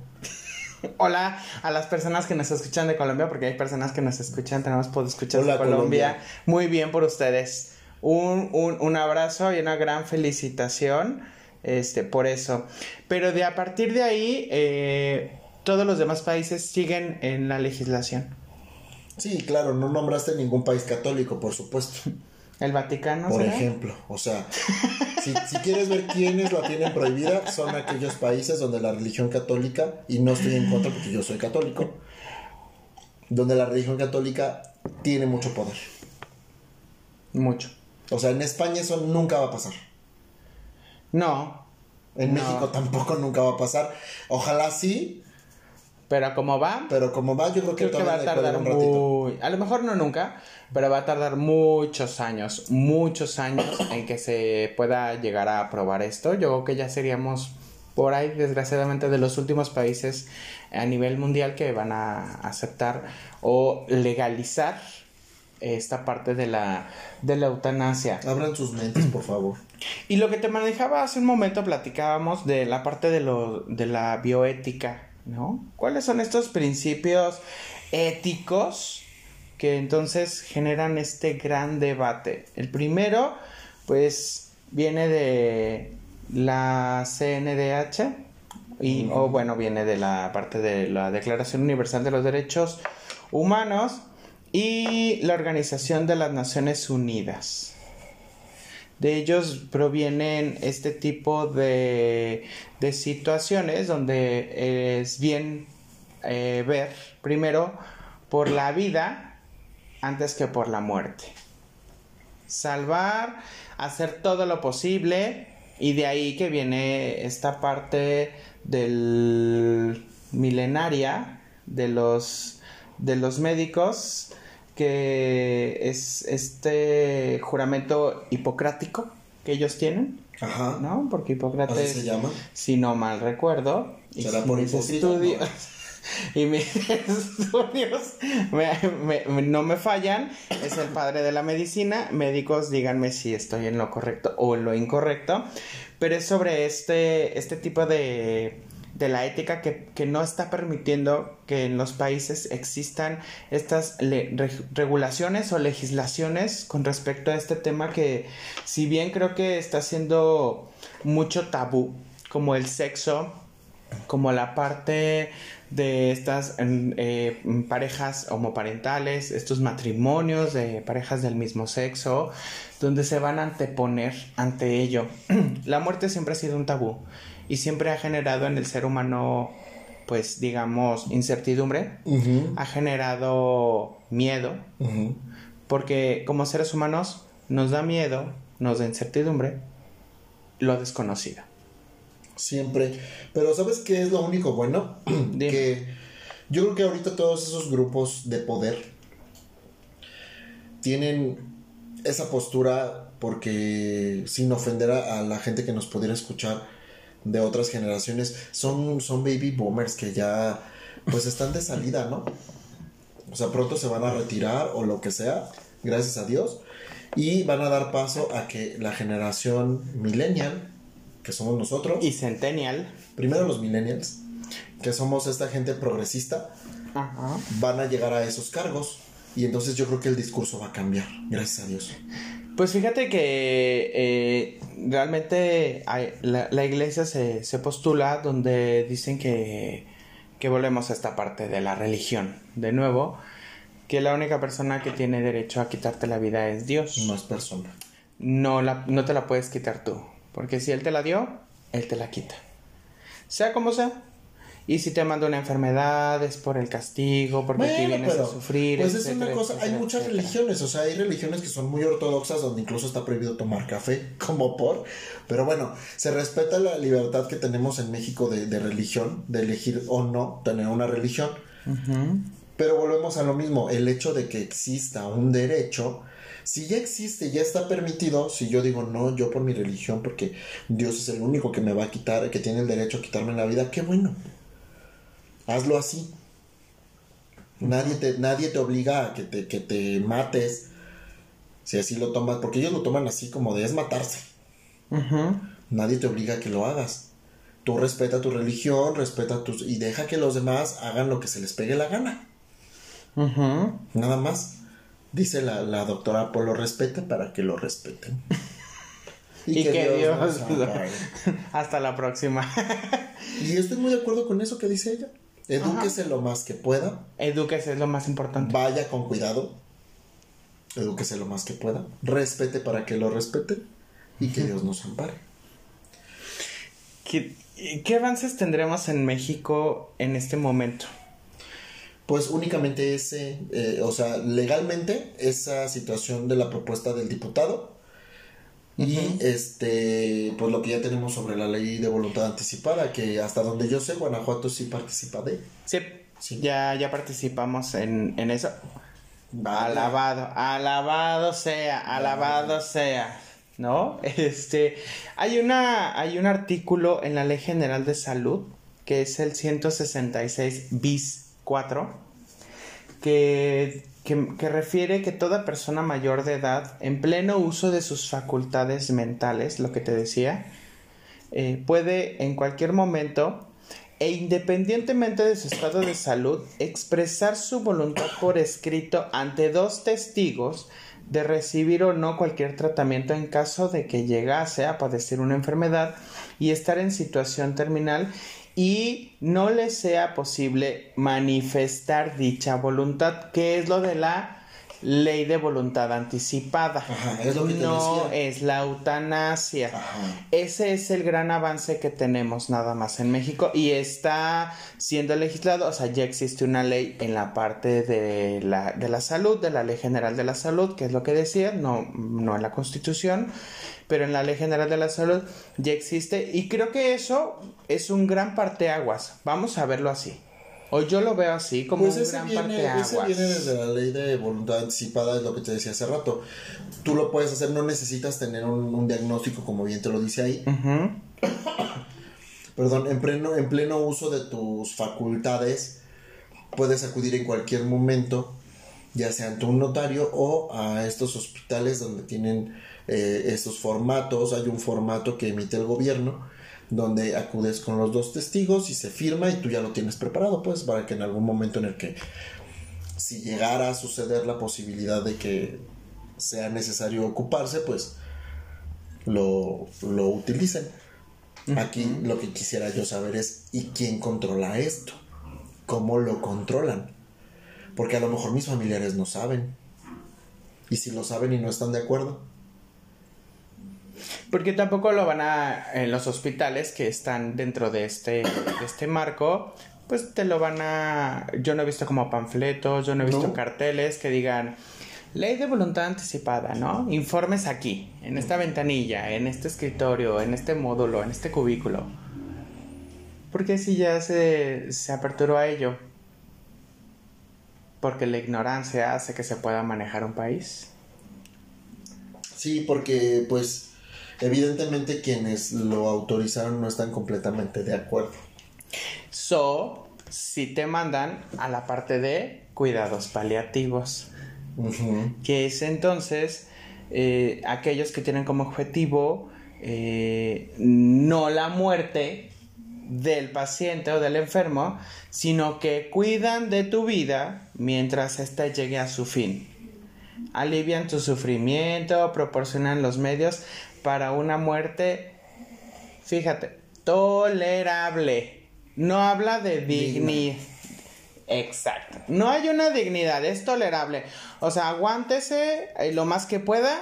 S1: Hola a las personas que nos escuchan de Colombia, porque hay personas que nos escuchan, tenemos por escuchar de Colombia.
S2: Colombia.
S1: Muy bien por ustedes. Un, un, un abrazo y una gran felicitación este, por eso. Pero de a partir de ahí, eh, todos los demás países siguen en la legislación.
S2: Sí, claro, no nombraste ningún país católico, por supuesto.
S1: El Vaticano,
S2: Por
S1: ¿será?
S2: ejemplo, o sea, si, si quieres ver quiénes la tienen prohibida, son aquellos países donde la religión católica, y no estoy en contra porque yo soy católico, donde la religión católica tiene mucho poder.
S1: Mucho.
S2: O sea, en España eso nunca va a pasar.
S1: No,
S2: En
S1: No.
S2: México tampoco nunca va a pasar. Ojalá sí,
S1: pero como va,
S2: pero como va, yo creo que
S1: creo que va a tardar muy, a lo mejor no nunca, pero va a tardar muchos años, muchos años en que se pueda llegar a aprobar esto. Yo creo que ya seríamos por ahí, desgraciadamente, de los últimos países a nivel mundial que van a aceptar o legalizar esta parte de la, de la eutanasia.
S2: Abran sus mentes, por favor.
S1: Y lo que te manejaba hace un momento, platicábamos de la parte de, lo, de la bioética, ¿no? ¿Cuáles son estos principios éticos que entonces generan este gran debate? El primero, pues, viene de la CNDH, y, o bueno, viene de la parte de la Declaración Universal de los Derechos Humanos y la Organización de las Naciones Unidas. De ellos provienen este tipo de, de situaciones donde es bien eh, ver primero por la vida antes que por la muerte. Salvar, hacer todo lo posible y de ahí que viene esta parte del milenaria de los de los médicos que es este juramento hipocrático que ellos tienen,
S2: Ajá.
S1: ¿no? Porque Hipócrates,
S2: Así se llama.
S1: si no mal recuerdo, y
S2: ¿Será
S1: si
S2: por
S1: mis estudios y mis estudios me- me- me- no me fallan, es el padre de la medicina. Médicos, díganme si estoy en lo correcto o en lo incorrecto, pero es sobre este, este tipo de, de la ética que, que no está permitiendo que en los países existan estas regulaciones o legislaciones con respecto a este tema que si bien creo que está siendo mucho tabú, como el sexo, como la parte de estas eh, parejas homoparentales, estos matrimonios de parejas del mismo sexo, donde se van a anteponer ante ello. la muerte siempre ha sido un tabú y siempre ha generado en el ser humano, pues digamos, incertidumbre, ha generado miedo, porque como seres humanos nos da miedo, nos da incertidumbre, lo desconocido.
S2: Siempre. Pero ¿sabes qué es lo único bueno? Que yo creo que ahorita todos esos grupos de poder tienen esa postura porque sin ofender a, a la gente que nos pudiera escuchar de otras generaciones, son, son baby boomers que ya pues están de salida, ¿no? O sea, pronto se van a retirar o lo que sea, gracias a Dios, y van a dar paso a que la generación millennial, que somos nosotros,
S1: Y Centennial.
S2: primero los millennials, que somos esta gente progresista,
S1: Ajá.
S2: van a llegar a esos cargos. Y entonces yo creo que el discurso va a cambiar, gracias a Dios.
S1: Pues fíjate que eh, realmente hay- la, la iglesia se, se postula donde dicen que, que volvemos a esta parte de la religión. De nuevo, que la única persona que tiene derecho a quitarte la vida es Dios.
S2: No es persona.
S1: No, la, no te la puedes quitar tú. Porque si Él te la dio, Él te la quita. Sea como sea. Y si te manda una enfermedad es por el castigo, porque aquí vienes a sufrir.
S2: Pues es una cosa, hay muchas religiones, o sea, hay religiones que son muy ortodoxas donde incluso está prohibido tomar café, como por. Pero bueno, se respeta la libertad que tenemos en México de, de religión, de elegir o no tener una religión. Pero volvemos a lo mismo, el hecho de que exista un derecho, si ya existe, ya está permitido, si yo digo no, yo por mi religión, porque Dios es el único que me va a quitar, que tiene el derecho a quitarme la vida, qué bueno. Hazlo así. Nadie te, nadie te obliga a que te, que te mates. Si así lo tomas, porque ellos lo toman así como de es matarse. Nadie te obliga a que lo hagas. Tú respeta tu religión, respeta tus... y deja que los demás hagan lo que se les pegue la gana. Nada más. Dice la, la doctora Polo respeta para que lo respeten.
S1: y, que, Dios, hasta la próxima.
S2: y estoy muy de acuerdo con eso que dice ella. Edúquese lo más que pueda.
S1: Edúquese es lo más importante.
S2: Vaya con cuidado. Edúquese lo más que pueda. Respete para que lo respeten. Y que Dios nos ampare.
S1: ¿Qué, ¿Qué avances tendremos en México en este momento?
S2: Pues únicamente ese, eh, o sea, legalmente esa situación de la propuesta del diputado y este, pues lo que ya tenemos sobre la ley de voluntad anticipada, que hasta donde yo sé, Guanajuato sí participa de.
S1: Sí, sí. Ya, ya participamos en, en eso. Alabado, alabado sea, alabado sea. ¿No? Este, hay una, hay un artículo en la Ley General de Salud, que es el 166 bis 4, que que, refiere que toda persona mayor de edad, en pleno uso de sus facultades mentales, lo que te decía, eh, puede en cualquier momento e independientemente de su estado de salud, expresar su voluntad por escrito ante dos testigos de recibir o no cualquier tratamiento en caso de que llegase a padecer una enfermedad y estar en situación terminal y no le sea posible manifestar dicha voluntad, que es lo de la ley de voluntad anticipada. es lo que no es la eutanasia. Ese es el gran avance que tenemos nada más en México y está siendo legislado, o sea, ya existe una ley en la parte de la, de la salud, de la Ley General de la Salud, que es lo que decía, no, no en la Constitución pero en la Ley General de la Salud ya existe y creo que eso es un gran parteaguas. Vamos a verlo así. O yo lo veo así, como pues un gran
S2: viene,
S1: parteaguas.
S2: Ese viene desde la ley de voluntad anticipada, es lo que te decía hace rato. Tú lo puedes hacer, no necesitas tener un, diagnóstico, como bien te lo dice ahí. Perdón, en pleno, en pleno uso de tus facultades, puedes acudir en cualquier momento, ya sea ante un notario o a estos hospitales donde tienen eh, estos formatos. Hay un formato que emite el gobierno donde acudes con los dos testigos y se firma y tú ya lo tienes preparado, pues, para que en algún momento en el que si llegara a suceder la posibilidad de que sea necesario ocuparse, pues lo, lo utilicen. Aquí lo que quisiera yo saber es ¿y quién controla esto? ¿Cómo lo controlan? Porque a lo mejor mis familiares no saben. Y si lo saben y no están de acuerdo,
S1: porque tampoco lo van a, en los hospitales que están dentro de este, este marco, pues te lo van a, yo no he visto como panfletos, yo no he visto carteles que digan, ley de voluntad anticipada, ¿no? Informes aquí, en esta ventanilla, en este escritorio, en este módulo, en este cubículo. Porque si ya se, se aperturó a ello. Porque la ignorancia hace que se pueda manejar un país.
S2: Sí, porque pues evidentemente quienes lo autorizaron no están completamente de acuerdo.
S1: So, si te mandan a la parte de cuidados paliativos, que es entonces eh, aquellos que tienen como objetivo eh, no la muerte del paciente o del enfermo, sino que cuidan de tu vida mientras ésta llegue a su fin. Alivian tu sufrimiento, proporcionan los medios para una muerte, fíjate, tolerable. No habla de dignidad. Exacto. No hay una dignidad, es tolerable. O sea, aguántese eh, lo más que pueda.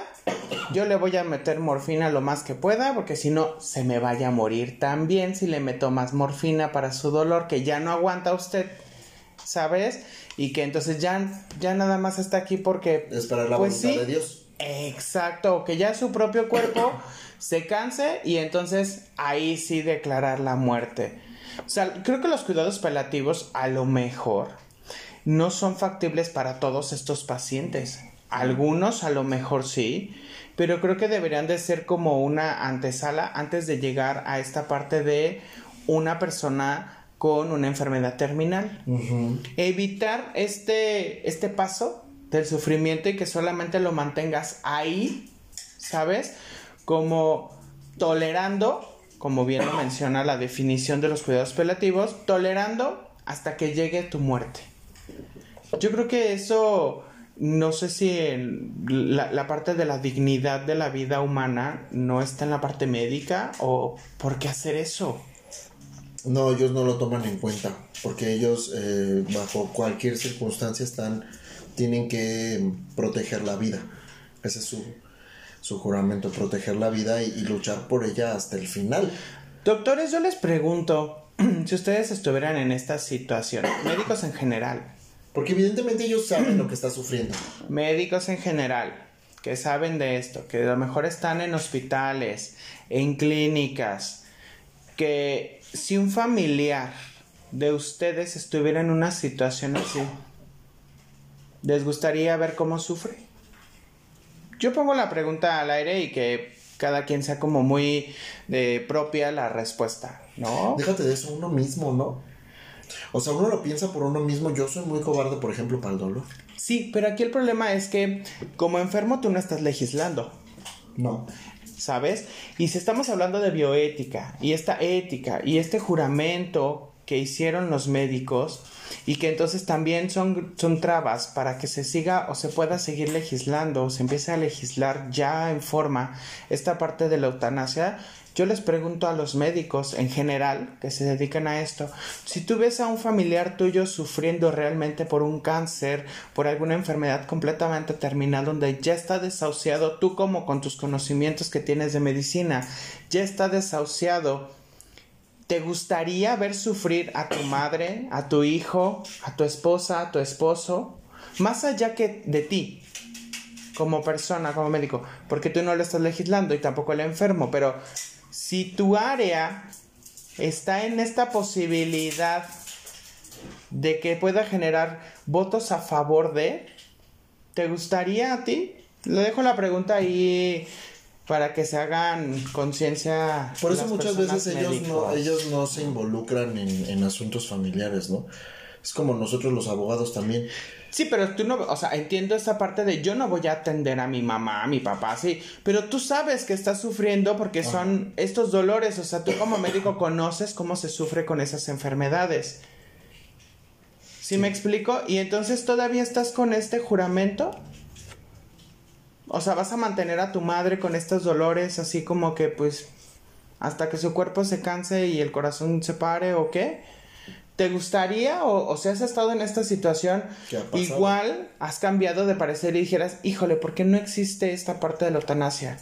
S1: Yo le voy a meter morfina lo más que pueda, porque si no, se me vaya a morir también si le meto más morfina para su dolor, que ya no aguanta usted, ¿sabes? Y que entonces ya, ya nada más está aquí porque...
S2: Esperar la pues voluntad de Dios.
S1: Exacto, que ya su propio cuerpo se canse y entonces ahí sí declarar la muerte. O sea, creo que los cuidados paliativos a lo mejor no son factibles para todos estos pacientes. Algunos a lo mejor sí, pero creo que deberían de ser como una antesala antes de llegar a esta parte de una persona con una enfermedad terminal. Evitar este, este paso del sufrimiento y que solamente lo mantengas ahí, ¿sabes? Como tolerando como bien lo menciona la definición de los cuidados paliativos, tolerando hasta que llegue tu muerte. Yo creo que eso, no sé si la, parte de la dignidad de la vida humana no está en la parte médica o por qué hacer eso.
S2: No, ellos no lo toman en cuenta, porque ellos eh, bajo cualquier circunstancia están, tienen que proteger la vida. Ese es su, su juramento, proteger la vida y, luchar por ella hasta el final.
S1: Doctores, yo les pregunto, si ustedes estuvieran en esta situación, médicos en general.
S2: Porque evidentemente ellos saben lo que está sufriendo.
S1: Médicos en general, que saben de esto, que a lo mejor están en hospitales, en clínicas, que si un familiar de ustedes estuviera en una situación así, ¿les gustaría ver cómo sufre? Yo pongo la pregunta al aire y que cada quien sea como muy de propia la respuesta, ¿no?
S2: Déjate de eso uno mismo, ¿no? O sea, uno lo piensa por uno mismo. Yo soy muy cobarde, por ejemplo, para el dolor.
S1: Sí, pero aquí el problema es que como enfermo tú no estás legislando.
S2: No.
S1: ¿Sabes? Y si estamos hablando de bioética y esta ética y este juramento que hicieron los médicos y que entonces también son, son trabas para que se siga o se pueda seguir legislando o se empiece a legislar ya en forma esta parte de la eutanasia, yo les pregunto a los médicos en general que se dedican a esto, si tú ves a un familiar tuyo sufriendo realmente por un cáncer, por alguna enfermedad completamente terminal donde ya está desahuciado, tú como con tus conocimientos que tienes de medicina, ya está desahuciado, ¿Te gustaría ver sufrir a tu madre, a tu hijo, a tu esposa, a tu esposo? Más allá que de ti, como persona, como médico, porque tú no lo estás legislando y tampoco el enfermo, pero si tu área está en esta posibilidad de que pueda generar votos a favor de, ¿te gustaría a ti? Le dejo la pregunta ahí para que se hagan conciencia.
S2: Por eso muchas veces ellos no, ellos no se involucran en, en, asuntos familiares, ¿no? Es como nosotros los abogados también.
S1: Sí, pero tú no, o sea, entiendo esa parte de yo no voy a atender a mi mamá, a mi papá, sí, pero tú sabes que estás sufriendo porque son estos dolores, o sea, tú como médico conoces cómo se sufre con esas enfermedades. ¿Sí, sí. me explico? Y entonces todavía estás con este juramento o sea, vas a mantener a tu madre con estos dolores así como que pues hasta que su cuerpo se canse y el corazón se pare o qué. ¿Te gustaría o, si has estado en esta situación, igual has cambiado de parecer y dijeras, híjole, ¿por qué no existe esta parte de la eutanasia?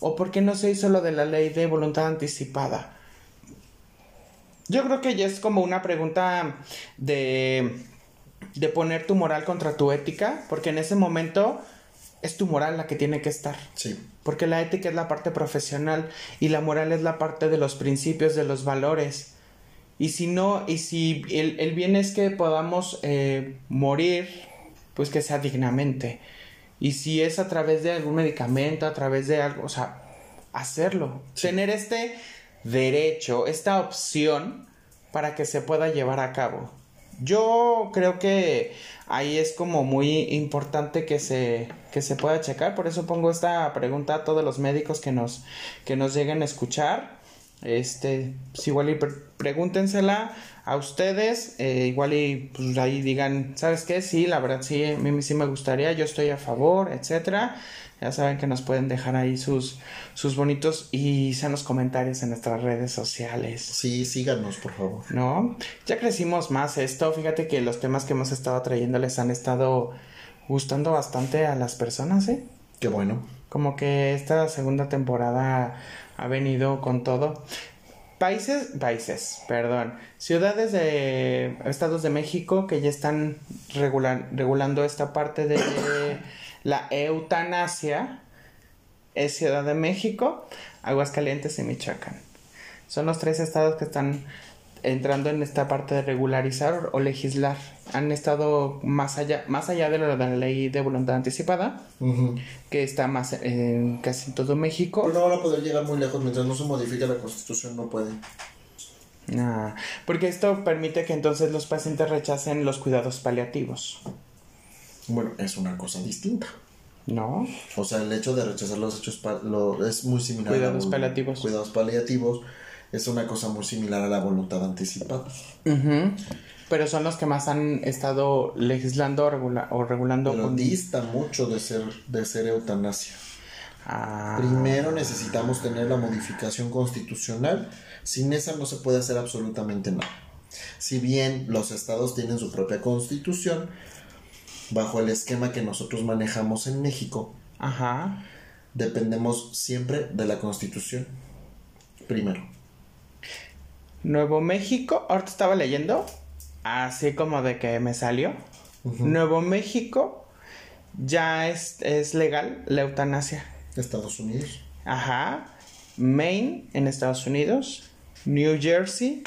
S1: ¿O por qué no se hizo lo de la ley de voluntad anticipada? Yo creo que ya es como una pregunta de, de poner tu moral contra tu ética, porque en ese momento es tu moral la que tiene que estar.
S2: Sí.
S1: Porque la ética es la parte profesional y la moral es la parte de los principios, de los valores. Y si no, y si el, bien es que podamos eh, morir, pues que sea dignamente. Y si es a través de algún medicamento, a través de algo, o sea, hacerlo. Tener este derecho, esta opción para que se pueda llevar a cabo. Yo creo que ahí es como muy importante que se, que se pueda checar. Por eso pongo esta pregunta a todos los médicos que nos, que nos lleguen a escuchar. Este, pues igual y pregúntensela a ustedes, eh, igual y pues ahí digan, ¿sabes qué? Sí, la verdad sí, a mí sí me gustaría, yo estoy a favor, etcétera. Ya saben que nos pueden dejar ahí sus, sus bonitos y sanos comentarios en nuestras redes sociales.
S2: Sí, síganos, por favor.
S1: ¿No? Ya crecimos más esto. Fíjate que los temas que hemos estado trayendo les han estado gustando bastante a las personas, ¿eh?
S2: Qué bueno.
S1: Como que esta segunda temporada ha venido con todo. Países, países, perdón, ciudades de estados de México que ya están regulando esta parte de la eutanasia es Ciudad de México, Aguascalientes y Michoacán. Son los tres estados que están entrando en esta parte de regularizar o legislar. Han estado más allá, más allá de la, ley de voluntad anticipada, que está más en casi todo México.
S2: Pero no van a poder llegar muy lejos mientras no se modifique la constitución, no puede.
S1: Ah, porque esto permite que entonces los pacientes rechacen los cuidados paliativos.
S2: Bueno, es una cosa distinta.
S1: No.
S2: O sea, el hecho de rechazar los hechos lo, es muy similar
S1: cuidados paliativos.
S2: Cuidados paliativos es una cosa muy similar a la voluntad anticipada.
S1: Pero son los que más han estado legislando o, regulando.
S2: Pero dista mucho de ser, de ser eutanasia. Ah. Primero necesitamos tener la modificación constitucional. Sin esa no se puede hacer absolutamente nada. Si bien los estados tienen su propia constitución, bajo el esquema que nosotros manejamos en México,
S1: Ajá.
S2: dependemos siempre de la Constitución. Primero.
S1: Nuevo México, ahorita estaba leyendo, así como de que me salió. Nuevo México ya es, es legal la eutanasia.
S2: Estados Unidos.
S1: Ajá. Maine en Estados Unidos. New Jersey.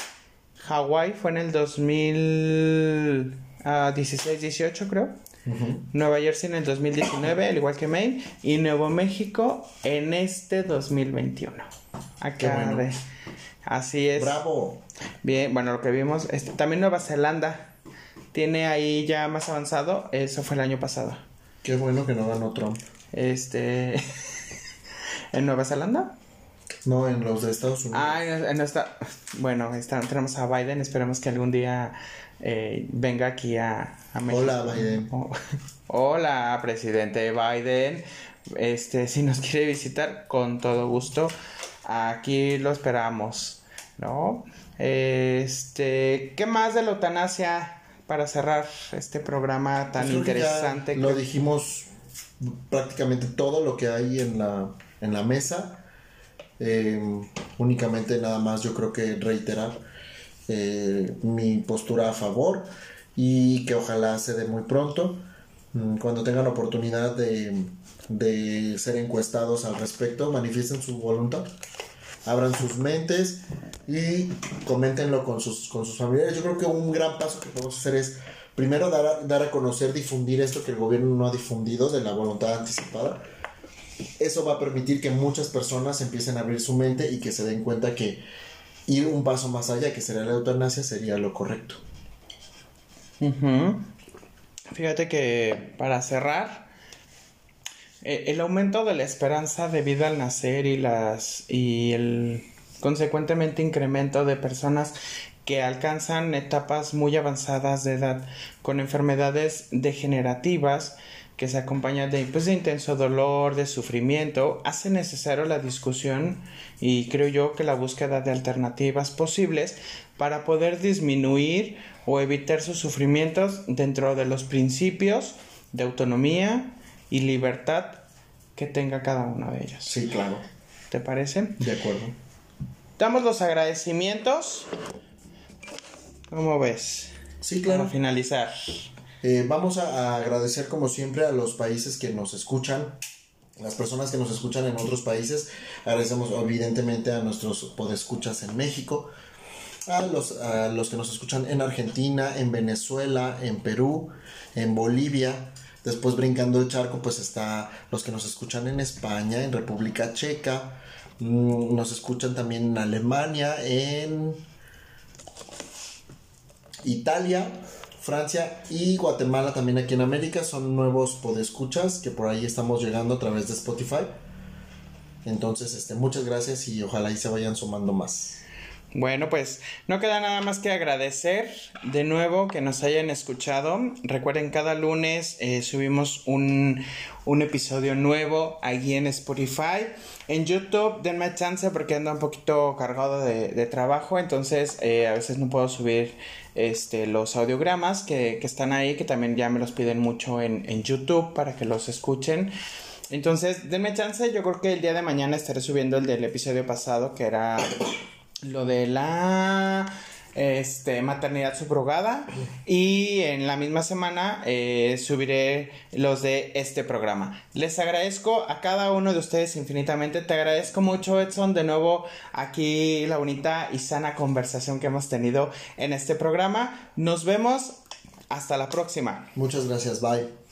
S1: Hawái fue en el 2016-18 creo. Nueva Jersey en el 2019, al igual que Maine, y Nuevo México en este 2021. Acá Así es.
S2: Bravo.
S1: Bien, bueno, lo que vimos, este, también Nueva Zelanda tiene ahí ya más avanzado, eso fue el año pasado.
S2: Qué bueno que no ganó Trump.
S1: Este, ¿en Nueva Zelanda?
S2: No, en los de Estados Unidos.
S1: Ah, en, esta, bueno, está, tenemos a Biden, esperemos que algún día eh, venga aquí a,
S2: México. Hola, Biden.
S1: hola, presidente Biden. Este, si nos quiere visitar, con todo gusto, aquí lo esperamos, ¿no? Este, ¿qué más de la eutanasia para cerrar este programa tan pues interesante?
S2: lo dijimos prácticamente todo lo que hay en la, en la mesa. Eh, únicamente nada más yo creo que reiterar eh, mi postura a favor y que ojalá se dé muy pronto. Mm, cuando tengan oportunidad de, de ser encuestados al respecto, manifiesten su voluntad, abran sus mentes y coméntenlo con sus, con sus familiares. Yo creo que un gran paso que podemos hacer es primero dar a, dar a conocer, difundir esto que el gobierno no ha difundido de la voluntad anticipada. Eso va a permitir que muchas personas empiecen a abrir su mente y que se den cuenta que ir un paso más allá, que sería la eutanasia, sería lo correcto.
S1: Fíjate que para cerrar, eh, el aumento de la esperanza de vida al nacer y las y el consecuentemente incremento de personas que alcanzan etapas muy avanzadas de edad con enfermedades degenerativas que se acompaña de, pues, de intenso dolor, de sufrimiento, hace necesario la discusión y creo yo que la búsqueda de alternativas posibles para poder disminuir o evitar sus sufrimientos dentro de los principios de autonomía y libertad que tenga cada uno de ellos.
S2: Sí, claro.
S1: ¿Te parece?
S2: De acuerdo.
S1: Damos los agradecimientos. ¿Cómo ves?
S2: Sí, claro.
S1: Para finalizar.
S2: Eh, vamos a, agradecer como siempre a los países que nos escuchan, las personas que nos escuchan en otros países. Agradecemos evidentemente a nuestros podescuchas en México, a los, los que nos escuchan en Argentina, en Venezuela, en Perú, en Bolivia. Después brincando el charco, pues está los que nos escuchan en España, en República Checa. Mm, nos escuchan también en Alemania, en Italia, Francia y Guatemala también aquí en América son nuevos podescuchas que por ahí estamos llegando a través de Spotify. Entonces, este, muchas gracias y ojalá ahí se vayan sumando más.
S1: Bueno, pues no queda nada más que agradecer de nuevo que nos hayan escuchado. Recuerden, cada lunes eh, subimos un, un, episodio nuevo allí en Spotify. En YouTube, denme chance porque ando un poquito cargado de, de trabajo, entonces eh, a veces no puedo subir este, los audiogramas que, que, están ahí, que también ya me los piden mucho en, en YouTube para que los escuchen. Entonces, denme chance, yo creo que el día de mañana estaré subiendo el del episodio pasado, que era lo de la este, maternidad subrogada y en la misma semana eh, subiré los de este programa. Les agradezco a cada uno de ustedes infinitamente. Te agradezco mucho Edson de nuevo aquí la bonita y sana conversación que hemos tenido en este programa. Nos vemos hasta la próxima.
S2: Muchas gracias, bye.